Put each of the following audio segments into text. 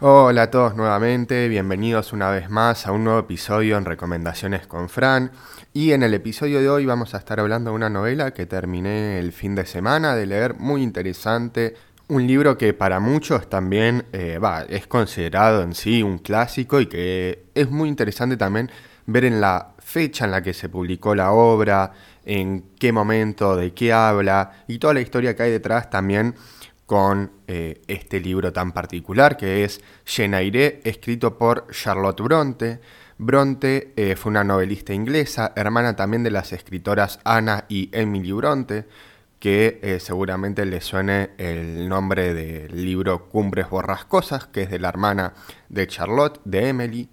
Hola a todos nuevamente, bienvenidos una vez más a un nuevo episodio en Recomendaciones con Fran. Y en el episodio de hoy vamos a estar hablando de una novela que terminé el fin de semana de leer, muy interesante. Un libro que para muchos también eh, es considerado en sí un clásico y que es muy interesante también ver en la fecha en la que se publicó la obra, en qué momento, de qué habla y toda la historia que hay detrás también con eh, este libro tan particular que es Aire, escrito por Charlotte Bronte. Bronte eh, fue una novelista inglesa, hermana también de las escritoras Anna y Emily Bronte, que eh, seguramente le suene el nombre del libro Cumbres Borrascosas, que es de la hermana de Charlotte, de Emily.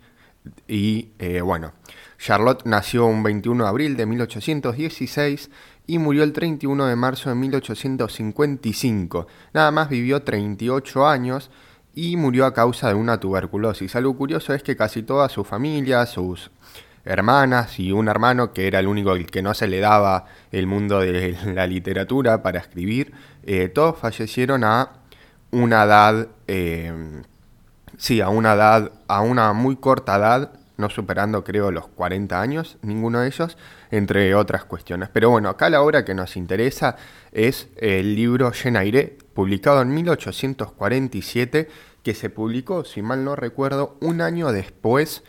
Y bueno, Charlotte nació un 21 de abril de 1816 y murió el 31 de marzo de 1855. Nada más vivió 38 años y murió a causa de una tuberculosis. Algo curioso es que casi toda su familia, sus hermanas y un hermano que era el único que no se le daba el mundo de la literatura para escribir, eh, todos fallecieron a una edad, eh, sí, a una edad, a una muy corta edad, no superando creo los 40 años, ninguno de ellos, entre otras cuestiones. Pero bueno, acá la obra que nos interesa es el libro Aire, publicado en 1847, que se publicó, si mal no recuerdo, un año después,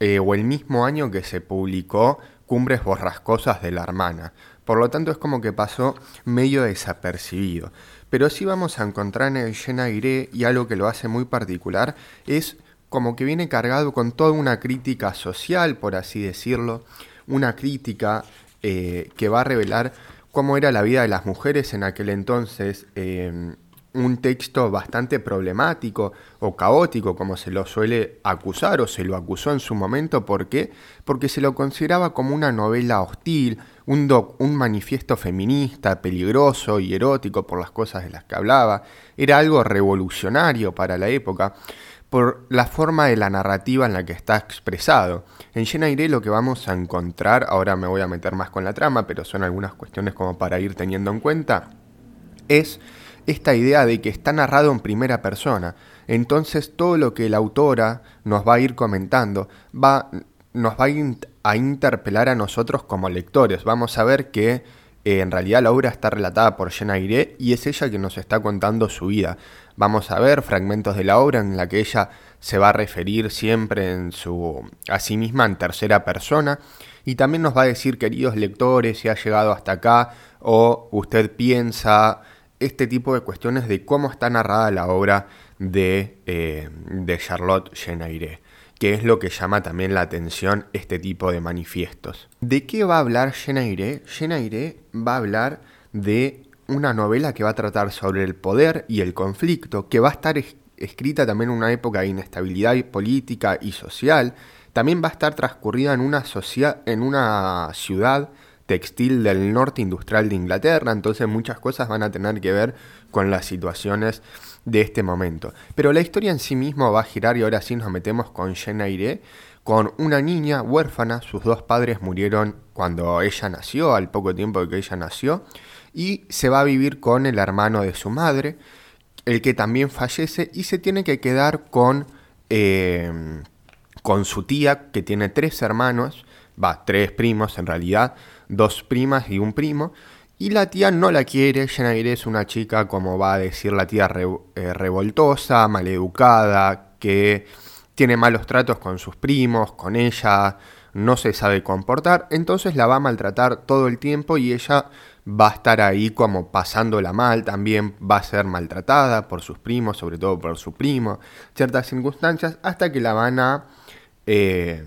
eh, o el mismo año que se publicó Cumbres Borrascosas de la Hermana. Por lo tanto, es como que pasó medio desapercibido. Pero sí vamos a encontrar en el Aire, y algo que lo hace muy particular, es como que viene cargado con toda una crítica social, por así decirlo, una crítica eh, que va a revelar cómo era la vida de las mujeres en aquel entonces, em, un texto bastante problemático o caótico, como se lo suele acusar o se lo acusó en su momento. ¿Por qué? Porque se lo consideraba como una novela hostil, un, un manifiesto feminista, peligroso y erótico por las cosas de las que hablaba. Era algo revolucionario para la época por la forma de la narrativa en la que está expresado. En Aire lo que vamos a encontrar, ahora me voy a meter más con la trama, pero son algunas cuestiones como para ir teniendo en cuenta, es esta idea de que está narrado en primera persona. Entonces todo lo que la autora nos va a ir comentando va, nos va a interpelar a nosotros como lectores. Vamos a ver que eh, en realidad la obra está relatada por Jenna Aire y es ella que nos está contando su vida. Vamos a ver fragmentos de la obra en la que ella se va a referir siempre en su, a sí misma en tercera persona y también nos va a decir, queridos lectores, si ha llegado hasta acá o usted piensa este tipo de cuestiones de cómo está narrada la obra de, eh, Charlotte Aire que es lo que llama también la atención este tipo de manifiestos. ¿De qué va a hablar Genaire? Genaire va a hablar de una novela que va a tratar sobre el poder y el conflicto, que va a estar escrita también en una época de inestabilidad política y social. También va a estar transcurrida en una, en una ciudad textil del norte industrial de Inglaterra, entonces muchas cosas van a tener que ver con las situaciones de este momento. Pero la historia en sí misma va a girar y ahora sí nos metemos con Aire, con una niña huérfana, sus dos padres murieron cuando ella nació, al poco tiempo de que ella nació, y se va a vivir con el hermano de su madre, el que también fallece y se tiene que quedar con, eh, con su tía, que tiene tres hermanos, va, tres primos en realidad, dos primas y un primo, y la tía no la quiere, Jenaire es una chica, como va a decir la tía, eh, revoltosa, maleducada, que tiene malos tratos con sus primos, con ella, no se sabe comportar, entonces la va a maltratar todo el tiempo y ella va a estar ahí como pasándola mal, también va a ser maltratada por sus primos, sobre todo por su primo, ciertas circunstancias, hasta que la van a... Eh,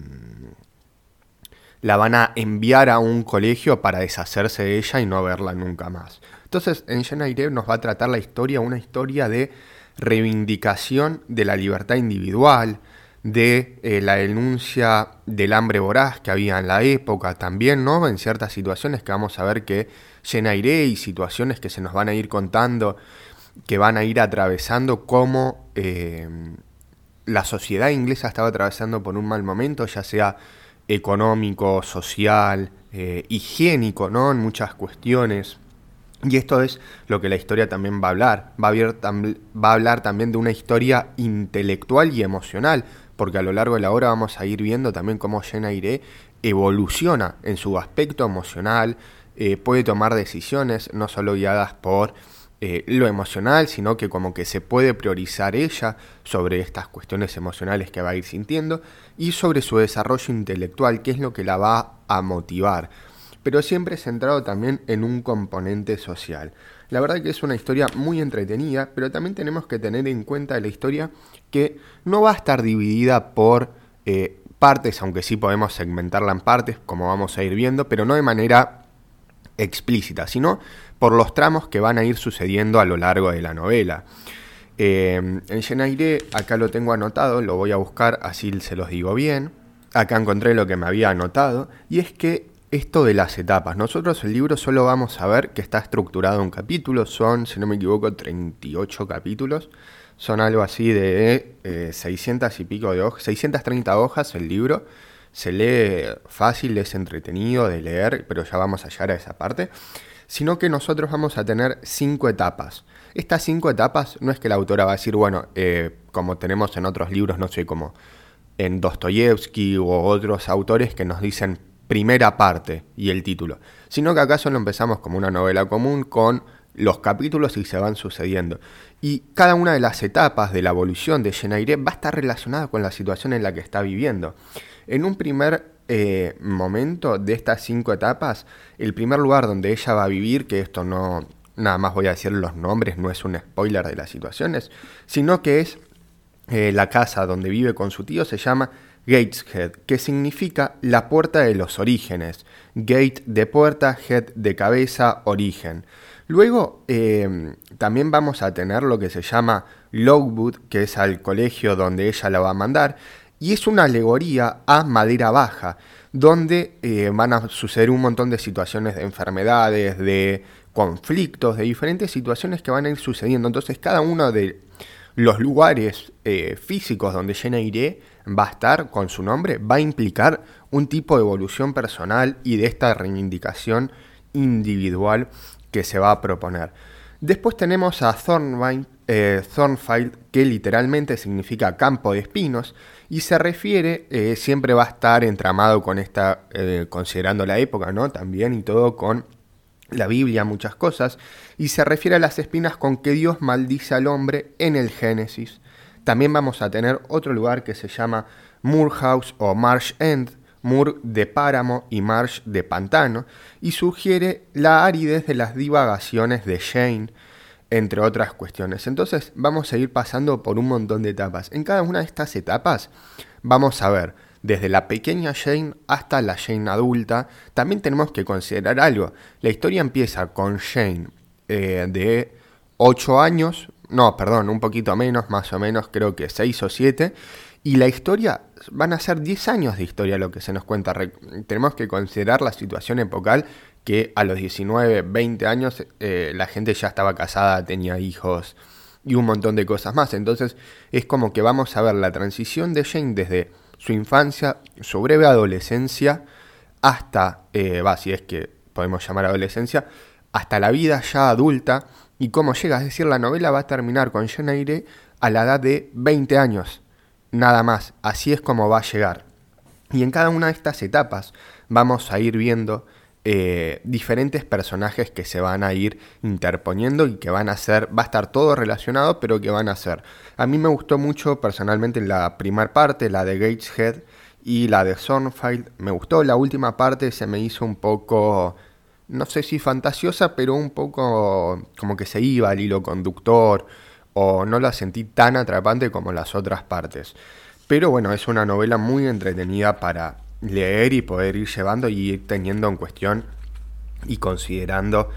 la van a enviar a un colegio para deshacerse de ella y no verla nunca más. Entonces, en Aire nos va a tratar la historia, una historia de reivindicación de la libertad individual, de eh, la denuncia del hambre voraz que había en la época también, ¿no? En ciertas situaciones que vamos a ver que Aire y situaciones que se nos van a ir contando, que van a ir atravesando cómo eh, la sociedad inglesa estaba atravesando por un mal momento, ya sea económico, social, eh, higiénico, ¿no? En muchas cuestiones. Y esto es lo que la historia también va a hablar. Va a, hablar también de una historia intelectual y emocional, porque a lo largo de la obra vamos a ir viendo también cómo Jenna Iré evoluciona en su aspecto emocional, eh, puede tomar decisiones no solo guiadas por eh, lo emocional, sino que como que se puede priorizar ella sobre estas cuestiones emocionales que va a ir sintiendo y sobre su desarrollo intelectual, que es lo que la va a motivar, pero siempre centrado también en un componente social. La verdad que es una historia muy entretenida, pero también tenemos que tener en cuenta la historia que no va a estar dividida por eh, partes, aunque sí podemos segmentarla en partes, como vamos a ir viendo, pero no de manera explícita, sino por los tramos que van a ir sucediendo a lo largo de la novela. Eh, en Genaire, acá lo tengo anotado, lo voy a buscar, así se los digo bien. Acá encontré lo que me había anotado, y es que esto de las etapas, nosotros el libro solo vamos a ver que está estructurado en capítulos, son, si no me equivoco, 38 capítulos, son algo así de 600 eh, y pico de hojas, 630 hojas el libro, se lee fácil, es entretenido de leer, pero ya vamos a llegar a esa parte sino que nosotros vamos a tener cinco etapas. Estas cinco etapas no es que la autora va a decir, bueno, eh, como tenemos en otros libros, no sé, como en Dostoyevsky u otros autores que nos dicen primera parte y el título, sino que acá solo empezamos como una novela común con los capítulos y se van sucediendo. Y cada una de las etapas de la evolución de Genaire va a estar relacionada con la situación en la que está viviendo. En un primer eh, momento de estas cinco etapas, el primer lugar donde ella va a vivir, que esto no, nada más voy a decir los nombres, no es un spoiler de las situaciones, sino que es eh, la casa donde vive con su tío, se llama Gateshead, que significa la puerta de los orígenes. Gate de puerta, head de cabeza, origen. Luego eh, también vamos a tener lo que se llama Lowood, que es al colegio donde ella la va a mandar, y es una alegoría a madera baja, donde eh, van a suceder un montón de situaciones de enfermedades, de conflictos, de diferentes situaciones que van a ir sucediendo. Entonces cada uno de los lugares eh, físicos donde Jenna Iré va a estar con su nombre va a implicar un tipo de evolución personal y de esta reivindicación individual que se va a proponer. Después tenemos a eh, Thornfield, que literalmente significa campo de espinos, y se refiere, eh, siempre va a estar entramado con esta, eh, considerando la época, ¿no? También y todo con la Biblia, muchas cosas, y se refiere a las espinas con que Dios maldice al hombre en el Génesis. También vamos a tener otro lugar que se llama Moorhouse o Marsh End, Moor de páramo y Marsh de pantano, y sugiere la aridez de las divagaciones de Shane, entre otras cuestiones. Entonces vamos a ir pasando por un montón de etapas. En cada una de estas etapas vamos a ver desde la pequeña Jane hasta la Jane adulta. También tenemos que considerar algo. La historia empieza con Jane eh, de 8 años, no, perdón, un poquito menos, más o menos, creo que 6 o 7. Y la historia, van a ser 10 años de historia lo que se nos cuenta. tenemos que considerar la situación epocal que a los 19, 20 años eh, la gente ya estaba casada, tenía hijos y un montón de cosas más. Entonces es como que vamos a ver la transición de Jane desde su infancia, su breve adolescencia, hasta, eh, si es que podemos llamar adolescencia, hasta la vida ya adulta y cómo llega. Es decir, la novela va a terminar con Jane a la edad de 20 años nada más. Así es como va a llegar. Y en cada una de estas etapas vamos a ir viendo eh, diferentes personajes que se van a ir interponiendo y que van a ser, va a estar todo relacionado, pero que van a ser. A mí me gustó mucho personalmente la primera parte, la de Gateshead y la de Sornfield. Me gustó la última parte, se me hizo un poco, no sé si fantasiosa, pero un poco como que se iba al hilo conductor o no la sentí tan atrapante como las otras partes. Pero bueno, es una novela muy entretenida para leer y poder ir llevando y ir teniendo en cuestión y considerando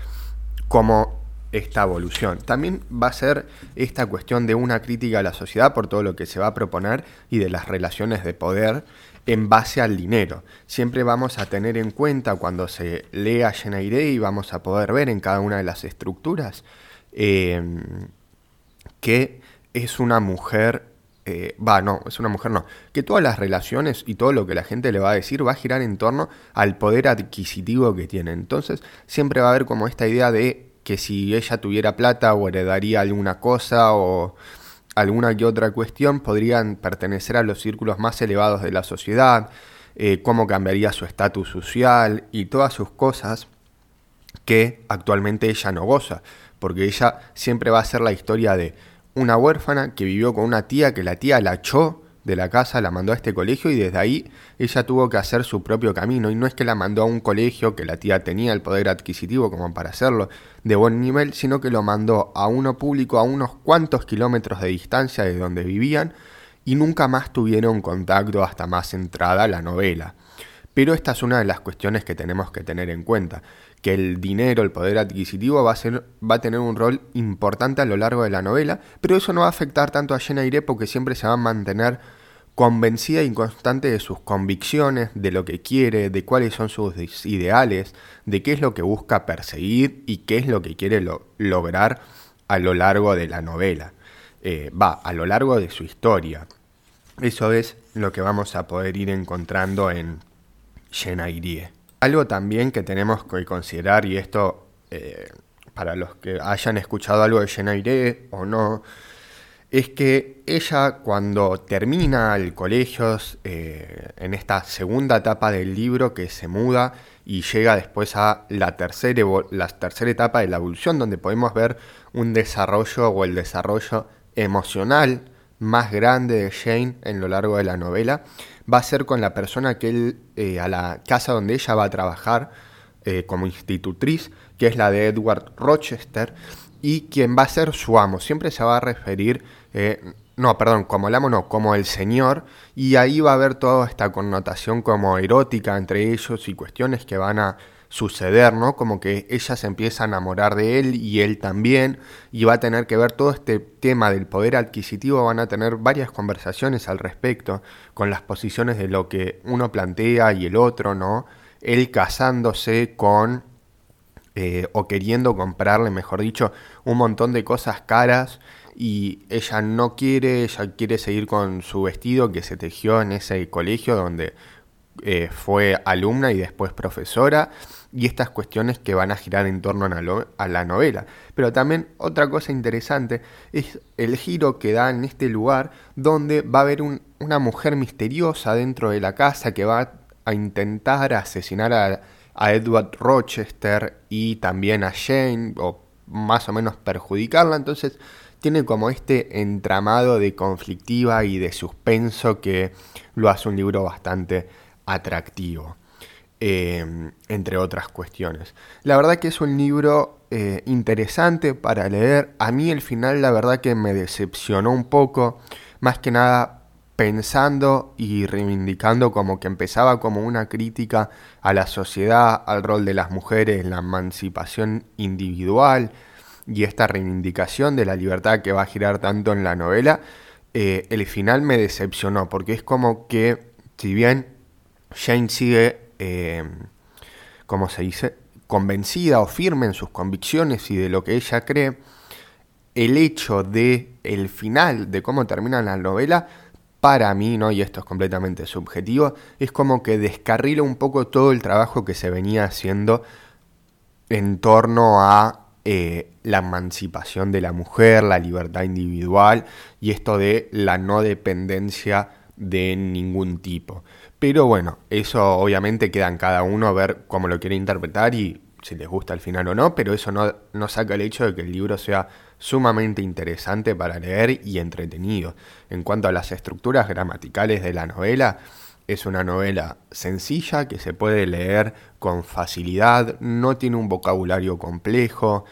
cómo esta evolución. También va a ser esta cuestión de una crítica a la sociedad por todo lo que se va a proponer y de las relaciones de poder en base al dinero. Siempre vamos a tener en cuenta cuando se lea Genaire y vamos a poder ver en cada una de las estructuras eh, que es una mujer, eh, va, no, es una mujer no, que todas las relaciones y todo lo que la gente le va a decir va a girar en torno al poder adquisitivo que tiene. Entonces siempre va a haber como esta idea de que si ella tuviera plata o heredaría alguna cosa o alguna que otra cuestión, podrían pertenecer a los círculos más elevados de la sociedad, eh, cómo cambiaría su estatus social y todas sus cosas que actualmente ella no goza, porque ella siempre va a ser la historia de una huérfana que vivió con una tía que la tía la echó de la casa, la mandó a este colegio y desde ahí ella tuvo que hacer su propio camino. Y no es que la mandó a un colegio que la tía tenía el poder adquisitivo como para hacerlo de buen nivel, sino que lo mandó a uno público a unos cuantos kilómetros de distancia de donde vivían y nunca más tuvieron contacto hasta más entrada la novela. Pero esta es una de las cuestiones que tenemos que tener en cuenta, que el dinero, el poder adquisitivo va a, ser, va a tener un rol importante a lo largo de la novela, pero eso no va a afectar tanto a Jenna porque siempre se va a mantener convencida y constante de sus convicciones, de lo que quiere, de cuáles son sus ideales, de qué es lo que busca perseguir y qué es lo que quiere lograr a lo largo de la novela. Eh, va, a lo largo de su historia. Eso es lo que vamos a poder ir encontrando en Irie. Algo también que tenemos que considerar, y esto eh, para los que hayan escuchado algo de Irie o no, es que ella cuando termina el colegio, eh, en esta segunda etapa del libro que se muda y llega después a la tercera, la tercera etapa de la evolución, donde podemos ver un desarrollo o el desarrollo emocional más grande de Jane en lo largo de la novela, va a ser con la persona que él, eh, a la casa donde ella va a trabajar eh, como institutriz, que es la de Edward Rochester, y quien va a ser su amo. Siempre se va a referir, eh, no, perdón, como el amo, no, como el señor, y ahí va a haber toda esta connotación como erótica entre ellos y cuestiones que van a suceder, ¿no? Como que ella se empieza a enamorar de él y él también, y va a tener que ver todo este tema del poder adquisitivo, van a tener varias conversaciones al respecto, con las posiciones de lo que uno plantea y el otro, ¿no? Él casándose con, eh, o queriendo comprarle, mejor dicho, un montón de cosas caras, y ella no quiere, ella quiere seguir con su vestido que se tejió en ese colegio donde eh, fue alumna y después profesora, y estas cuestiones que van a girar en torno a la novela. Pero también otra cosa interesante es el giro que da en este lugar donde va a haber una mujer misteriosa dentro de la casa que va a intentar asesinar a, a Edward Rochester y también a Jane o más o menos perjudicarla. Entonces tiene como este entramado de conflictiva y de suspenso que lo hace un libro bastante atractivo. Em, entre otras cuestiones. La verdad que es un libro eh, interesante para leer. A mí el final la verdad que me decepcionó un poco, más que nada pensando y reivindicando como que empezaba como una crítica a la sociedad, al rol de las mujeres, la emancipación individual y esta reivindicación de la libertad que va a girar tanto en la novela. Eh, el final me decepcionó porque es como que, si bien Jane sigue eh, como se dice, convencida o firme en sus convicciones y de lo que ella cree, el hecho de el final, de cómo termina la novela, para mí, ¿no? y esto es completamente subjetivo, es como que descarrila un poco todo el trabajo que se venía haciendo en torno a eh, la emancipación de la mujer, la libertad individual y esto de la no dependencia de ningún tipo. Pero bueno, eso obviamente queda en cada uno a ver cómo lo quiere interpretar y si les gusta al final o no, pero eso no, no saca el hecho de que el libro sea sumamente interesante para leer y entretenido. En cuanto a las estructuras gramaticales de la novela, es una novela sencilla que se puede leer con facilidad, no tiene un vocabulario complejo,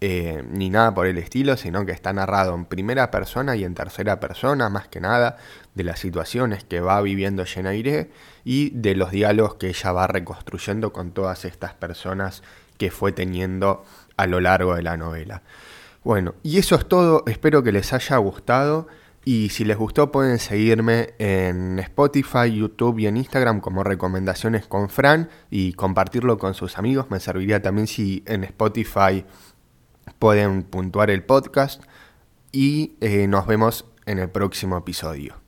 eh, ni nada por el estilo, sino que está narrado en primera persona y en tercera persona, más que nada, de las situaciones que va viviendo Yenaire y de los diálogos que ella va reconstruyendo con todas estas personas que fue teniendo a lo largo de la novela. Bueno, y eso es todo, espero que les haya gustado. Y si les gustó pueden seguirme en Spotify, YouTube y en Instagram como recomendaciones con Fran y compartirlo con sus amigos. Me serviría también si en Spotify pueden puntuar el podcast y eh, nos vemos en el próximo episodio.